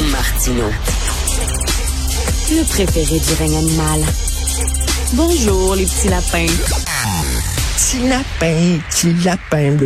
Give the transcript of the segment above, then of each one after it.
Martino. Le préféré du règne animal. Bonjour, les petits lapins. Petit lapin, petit lapin.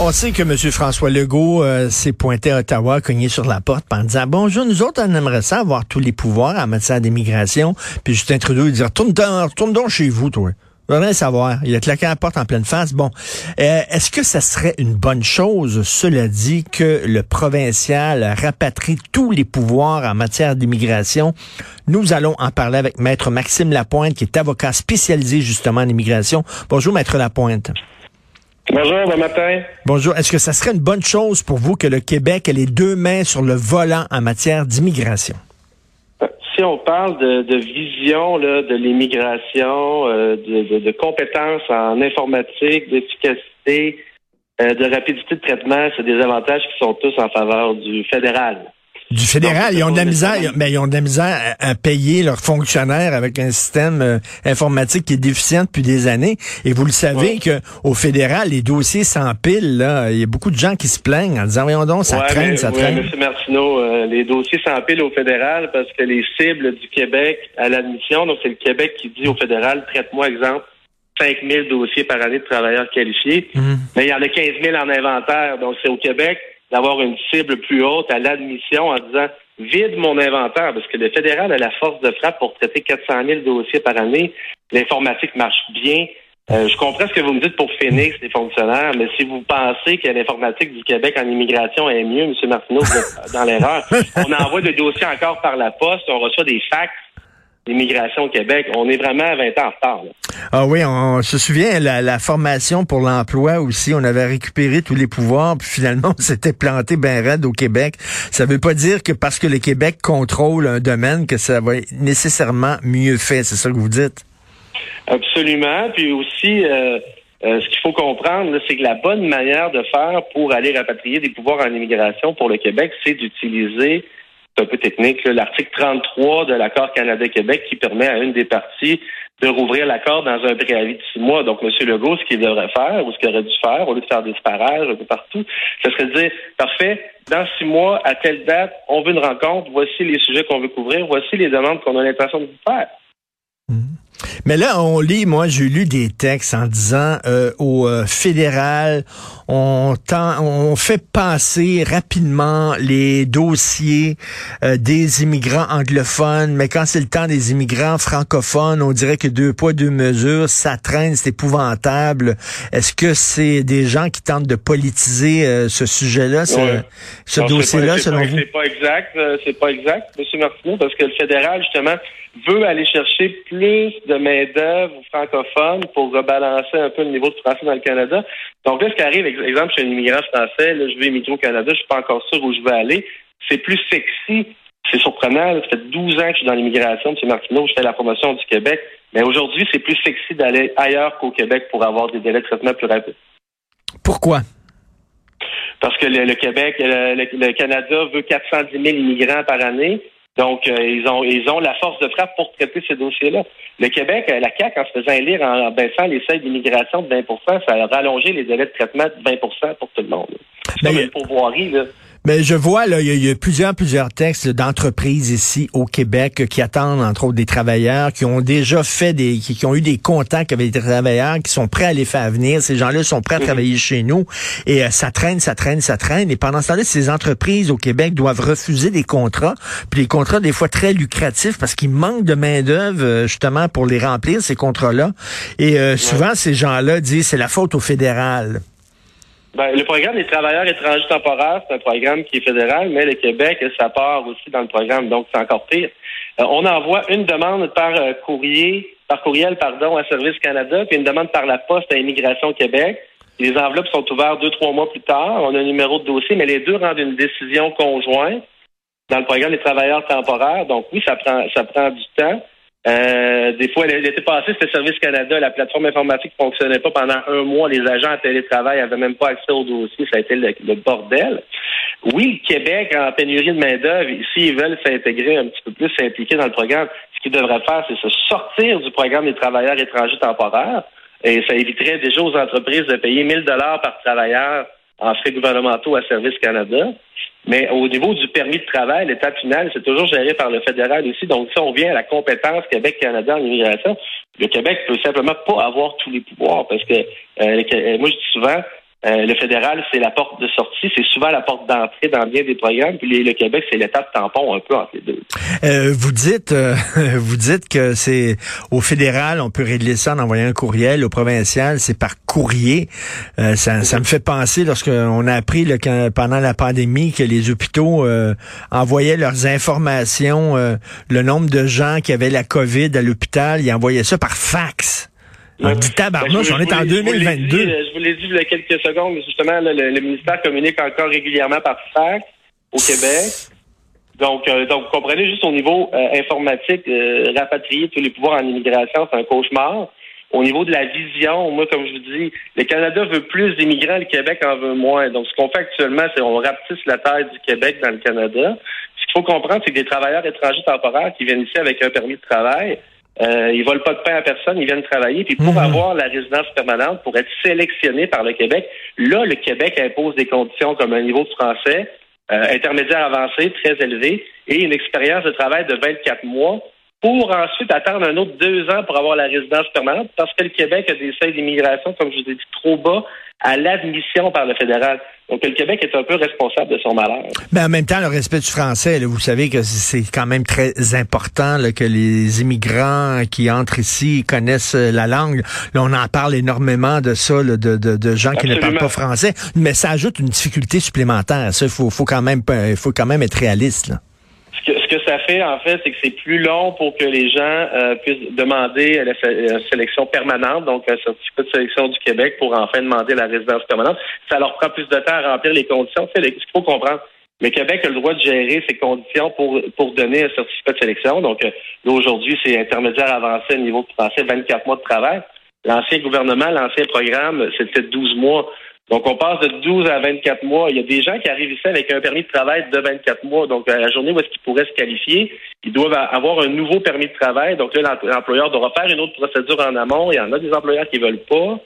On sait que M. François Legault euh, s'est pointé à Ottawa, cogné sur la porte en disant Bonjour, nous autres, on aimerait ça avoir tous les pouvoirs en matière d'immigration. Puis Justin Trudeau, il dit Retourne retourne donc chez vous, toi. Je savoir. Il a claqué la porte en pleine face. Bon, euh, est-ce que ça serait une bonne chose, cela dit, que le provincial rapatrie tous les pouvoirs en matière d'immigration? Nous allons en parler avec Maître Maxime Lapointe, qui est avocat spécialisé justement en immigration. Bonjour, Maître Lapointe. Bonjour, bon matin. Bonjour. Est-ce que ça serait une bonne chose pour vous que le Québec ait les deux mains sur le volant en matière d'immigration? Si on parle de, vision de l'immigration, euh, de, compétences en informatique, d'efficacité, euh, de rapidité de traitement, c'est des avantages qui sont tous en faveur du fédéral. Du fédéral, ils ont de la misère, mais ils ont de la misère à, payer leurs fonctionnaires avec un système euh, informatique qui est déficient depuis des années. Et vous le savez que au fédéral, les dossiers s'empilent. Là, il y a beaucoup de gens qui se plaignent en disant voyons donc, ça traîne, ça traîne. Monsieur Martineau, euh, les dossiers s'empilent au fédéral parce que les cibles du Québec à l'admission, donc c'est le Québec qui dit au fédéral, traite-moi exemple 5 000 dossiers par année de travailleurs qualifiés, mhm. mais il y en a 15 000 en inventaire. Donc c'est au Québec d'avoir une cible plus haute à l'admission en disant vide mon inventaire, parce que le fédéral a la force de frappe pour traiter 400 000 dossiers par année. L'informatique marche bien. Euh, je comprends ce que vous me dites pour Phoenix, les fonctionnaires, mais si vous pensez que l'informatique du Québec en immigration est mieux, M. Martineau, vous êtes dans l'erreur. On envoie des dossiers encore par la poste, on reçoit des fax l'immigration au Québec. On est vraiment à 20 ans en retard. Ah oui, on, se souvient, la, la formation pour l'emploi aussi, on avait récupéré tous les pouvoirs, puis finalement, on s'était planté bien raide au Québec. Ça veut pas dire que parce que le Québec contrôle un domaine, que ça va être nécessairement mieux fait. C'est ça que vous dites? Absolument. Puis aussi, euh, euh, ce qu'il faut comprendre, c'est que la bonne manière de faire pour aller rapatrier des pouvoirs en immigration pour le Québec, c'est d'utiliser c'est un peu technique, l'article 33 de l'accord Canada-Québec qui permet à une des parties de rouvrir l'accord dans un préavis de six mois. Donc, M. Legault, ce qu'il devrait faire, ou ce qu'il aurait dû faire, au lieu de faire des disparages un peu partout, ce serait de dire, parfait, dans six mois, à telle date, on veut une rencontre, voici les sujets qu'on veut couvrir, voici les demandes qu'on a l'intention de faire. Mais là, on lit, moi, j'ai lu des textes en disant euh, au euh, fédéral, on, on fait passer rapidement les dossiers euh, des immigrants anglophones, mais quand c'est le temps des immigrants francophones, on dirait que deux poids, deux mesures, ça traîne, c'est épouvantable. Est-ce que c'est des gens qui tentent de politiser ce sujet-là, ce, dossier-là, selon vous? C'est pas exact, c'est pas exact, M. Martineau, parce que le fédéral, justement, veut aller chercher plus de main-d'œuvre francophone pour rebalancer un peu le niveau de français dans le Canada. Donc là, ce qui arrive, exemple, je suis un immigrant français, là, je vais immigrer au Canada, je suis pas encore sûr où je vais aller. C'est plus sexy. C'est surprenant. Ça fait 12 ans que je suis dans l'immigration, M. Martineau, je fais la promotion du Québec. Mais aujourd'hui, c'est plus sexy d'aller ailleurs qu'au Québec pour avoir des délais de traitement plus rapides. Pourquoi? Parce que le, Québec, le, Canada veut 410 000 immigrants par année. Donc, euh, ils ont ils ont la force de frappe pour traiter ces dossiers-là. Le Québec, euh, la CAQ, en se faisant élire en baissant les seuils d'immigration de 20% ça a rallongé les délais de traitement de 20% pour tout le monde. C'est ben, une pourvoirie, là. Mais je vois, là, il y, a plusieurs, plusieurs textes d'entreprises ici au Québec qui attendent, entre autres, des travailleurs, qui ont déjà fait des, qui, ont eu des contacts avec des travailleurs, qui sont prêts à les faire venir. Ces gens-là sont prêts à mhm. travailler chez nous. Et euh, ça traîne, ça traîne, ça traîne. Et pendant ce temps-là, ces entreprises au Québec doivent refuser des contrats. Puis des contrats, des fois, très lucratifs parce qu'ils manquent de main-d'œuvre, euh, justement, pour les remplir, ces contrats-là. Et euh, souvent, ces gens-là disent c'est la faute au fédéral. Ben, le programme des travailleurs étrangers temporaires, c'est un programme qui est fédéral, mais le Québec, ça part aussi dans le programme, donc c'est encore pire. Euh, on envoie une demande par euh, courrier, par courriel, pardon, à Service Canada, puis une demande par la poste à Immigration Québec. Les enveloppes sont ouvertes deux, trois mois plus tard. On a un numéro de dossier, mais les deux rendent une décision conjointe dans le programme des travailleurs temporaires. Donc oui, ça prend, ça prend du temps. Euh, des fois, elle était passée, c'était Service Canada, la plateforme informatique fonctionnait pas pendant un mois. Les agents en télétravail n'avaient même pas accès au dossier. Ça a été le, bordel. Oui, le Québec, en pénurie de main-d'œuvre, s'ils veulent s'intégrer un petit peu plus, s'impliquer dans le programme, ce qu'ils devraient faire, c'est se sortir du programme des travailleurs étrangers temporaires. Et ça éviterait déjà aux entreprises de payer 1000 dollars par travailleur en frais gouvernementaux à Service Canada. Mais au niveau du permis de travail, l'étape finale, c'est toujours géré par le fédéral aussi. Donc, si on vient à la compétence Québec-Canada en immigration, le Québec peut simplement pas avoir tous les pouvoirs parce que euh, moi, je dis souvent, euh, le fédéral, c'est la porte de sortie, c'est souvent la porte d'entrée dans bien des programmes. Puis le Québec, c'est l'étape tampon un peu entre les deux. Euh, vous dites, euh, vous dites que c'est au fédéral, on peut régler ça en envoyant un courriel. Au provincial, c'est par courrier. ça, ça me fait penser lorsqu'on a appris pendant la pandémie que les hôpitaux envoyaient leurs informations, le nombre de gens qui avaient la COVID à l'hôpital, ils envoyaient ça par fax. On dit tabarnouche, on est en 2022. Je vous l'ai dit il y a quelques secondes, mais justement, le, ministère communique encore régulièrement par fax au Québec. Donc, euh, donc, vous comprenez juste au niveau euh, informatique, euh, rapatrier tous les pouvoirs en immigration, c'est un cauchemar. Au niveau de la vision, moi, comme je vous dis, le Canada veut plus d'immigrants, le Québec en veut moins. Donc, ce qu'on fait actuellement, c'est on rapetisse la taille du Québec dans le Canada. Ce qu'il faut comprendre, c'est que des travailleurs étrangers temporaires qui viennent ici avec un permis de travail, euh, ils volent pas de pain à personne, ils viennent travailler. Puis pour mhm. avoir la résidence permanente, pour être sélectionné par le Québec, là, le Québec impose des conditions comme un niveau de français euh, intermédiaire avancé, très élevé, et une expérience de travail de 24 mois pour ensuite attendre un autre deux ans pour avoir la résidence permanente, parce que le Québec a des seuils d'immigration, comme je vous ai dit, trop bas à l'admission par le fédéral. Donc, le Québec est un peu responsable de son malheur. Mais en même temps, le respect du français, vous savez que c'est quand même très important que les immigrants qui entrent ici connaissent la langue. Là, on en parle énormément de ça, de, de, de, gens qui ne parlent pas français, mais ça ajoute une difficulté supplémentaire. Ça, il faut, faut, quand même, faut quand même être réaliste. Là ce que ça fait, en fait, c'est que c'est plus long pour que les gens euh, puissent demander la sélection permanente, donc un certificat de sélection du Québec pour enfin demander la résidence permanente. Ça leur prend plus de temps à remplir les conditions. Ce qu'il faut comprendre, le Québec a le droit de gérer ses conditions pour, pour donner un certificat de sélection. Donc, euh, aujourd'hui, c'est intermédiaire avancé au niveau de français, 24 mois de travail. L'ancien gouvernement, l'ancien programme, c'était 12 mois. Donc, on passe de 12 à 24 mois. Il y a des gens qui arrivent ici avec un permis de travail de 24 mois. Donc, à la journée où est-ce qu'ils pourraient se qualifier, ils doivent avoir un nouveau permis de travail. Donc, là, l'employeur devra faire une autre procédure en amont. Il y en a des employeurs qui veulent pas.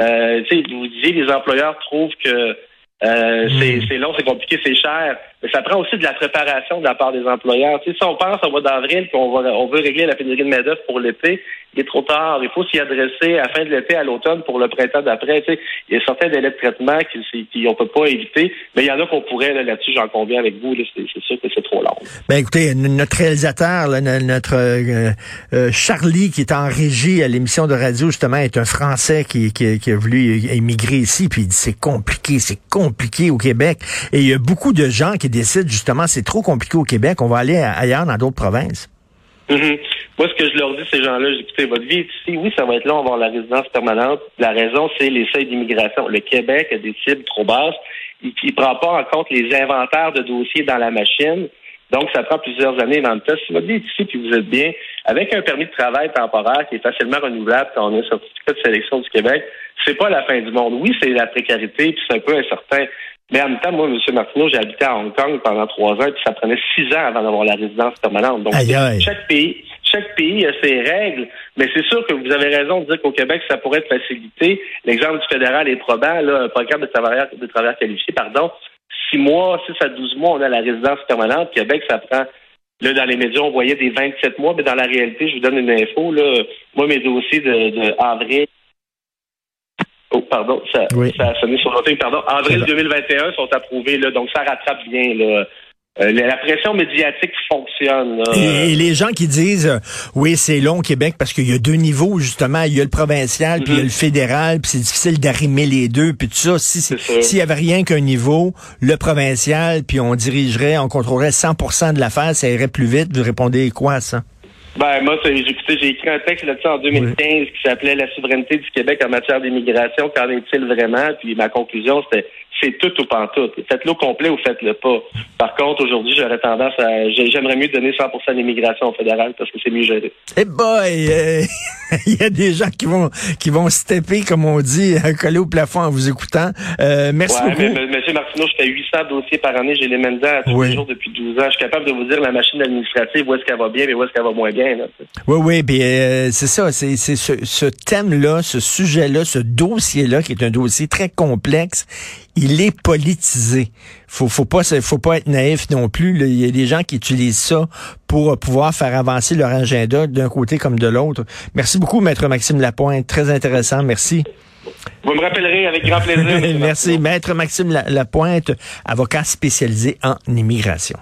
Euh, tu sais, vous disiez, les employeurs trouvent que euh, hmm. c'est long, c'est compliqué, c'est cher. Mais ça prend aussi de la préparation de la part des employeurs. Tu sais, si on pense au mois d'avril qu'on on veut régler la pénurie de main-d'œuvre pour l'été, il est trop tard. Il faut s'y adresser à la fin de l'été, à l'automne, pour le printemps d'après. Tu sais, il y a certains délais de traitement qui, on peut pas éviter, mais il y en a qu'on pourrait là-dessus, j'en conviens avec vous. C'est sûr que c'est trop long. Ben écoutez, notre réalisateur, notre euh, euh, Charlie, qui est en régie à l'émission de radio, justement, est un Français qui, qui, qui a voulu émigrer ici, puis il dit c'est compliqué, c'est compliqué au Québec. Et il y a beaucoup de gens qui décident justement c'est trop compliqué au Québec, on va aller ailleurs dans d'autres provinces. Mm-hmm. Moi, ce que je leur dis, ces gens-là, écoutez, votre vie ici, oui, ça va être long avoir la résidence permanente. La raison, c'est les seuils d'immigration. Le Québec a des cibles trop basses. Il ne prend pas en compte les inventaires de dossiers dans la machine. Donc, ça prend plusieurs années dans le test. Si votre vie est ici, puis vous êtes bien, avec un permis de travail temporaire qui est facilement renouvelable quand on a un certificat de sélection du Québec, c'est pas la fin du monde. Oui, c'est la précarité, puis c'est un peu incertain. Mais en même temps, moi, M. Martineau, j'ai habité à Hong Kong pendant trois ans, puis ça prenait six ans avant d'avoir la résidence permanente. Donc, chaque pays, chaque pays a ses règles, mais c'est sûr que vous avez raison de dire qu'au Québec, ça pourrait être facilité. L'exemple du fédéral est probant, là, un programme de travailleurs, de travailleurs qualifiés, pardon. Six mois, six à douze mois, on a la résidence permanente. Québec, ça prend Là, dans les médias, on voyait des 27 mois, mais dans la réalité, je vous donne une info. Là, moi, mes dossiers de, de avril Oh, pardon, ça, ça a sonné sur l'autre. Pardon, avril 2021 sont approuvés, là, donc ça rattrape bien. Là. Euh, la pression médiatique fonctionne. Et, les gens qui disent euh, oui c'est long au Québec parce qu'il y a deux niveaux justement il y a le provincial puis il y a le mhm. fédéral puis c'est difficile d'arrimer les deux puis tout ça si s'il y avait rien qu'un niveau le provincial puis on dirigerait on contrôlerait 100% de l'affaire ça irait plus vite vous répondez quoi à ça? Ben, moi, j'ai j'ai écrit un texte là-dessus en 2015 qui s'appelait La souveraineté du Québec en matière d'immigration. Qu'en est-il vraiment? Puis ma conclusion, c'était c'est tout ou pas tout. Faites-le au complet ou faites-le pas. Par contre, aujourd'hui, j'aurais tendance à. J'aimerais mieux donner 100% d'immigration fédérale parce que c'est mieux géré. Eh boy! Euh, il y a des gens qui vont qui vont stepper, comme on dit, coller au plafond en vous écoutant. Euh, merci beaucoup. Mais, Monsieur Martineau, je fais 800 dossiers par année. J'ai les mêmes dents tous les jours depuis 12 ans. Je suis capable de vous dire la machine administrative, où est-ce qu'elle va bien et où est-ce qu'elle va moins bien. Là. Oui, oui. Puis euh, c'est ça. C'est ce, ce thème-là, ce sujet-là, ce dossier-là, qui est un dossier très complexe il est politisé. Faut, faut pas, faut pas être naïf non plus. Il y a des gens qui utilisent ça pour pouvoir faire avancer leur agenda d'un côté comme de l'autre. Merci beaucoup, Maître Maxime Lapointe. Très intéressant. Merci. Vous me rappellerez avec grand plaisir. Merci, Maître Maxime Lapointe, avocat spécialisé en immigration.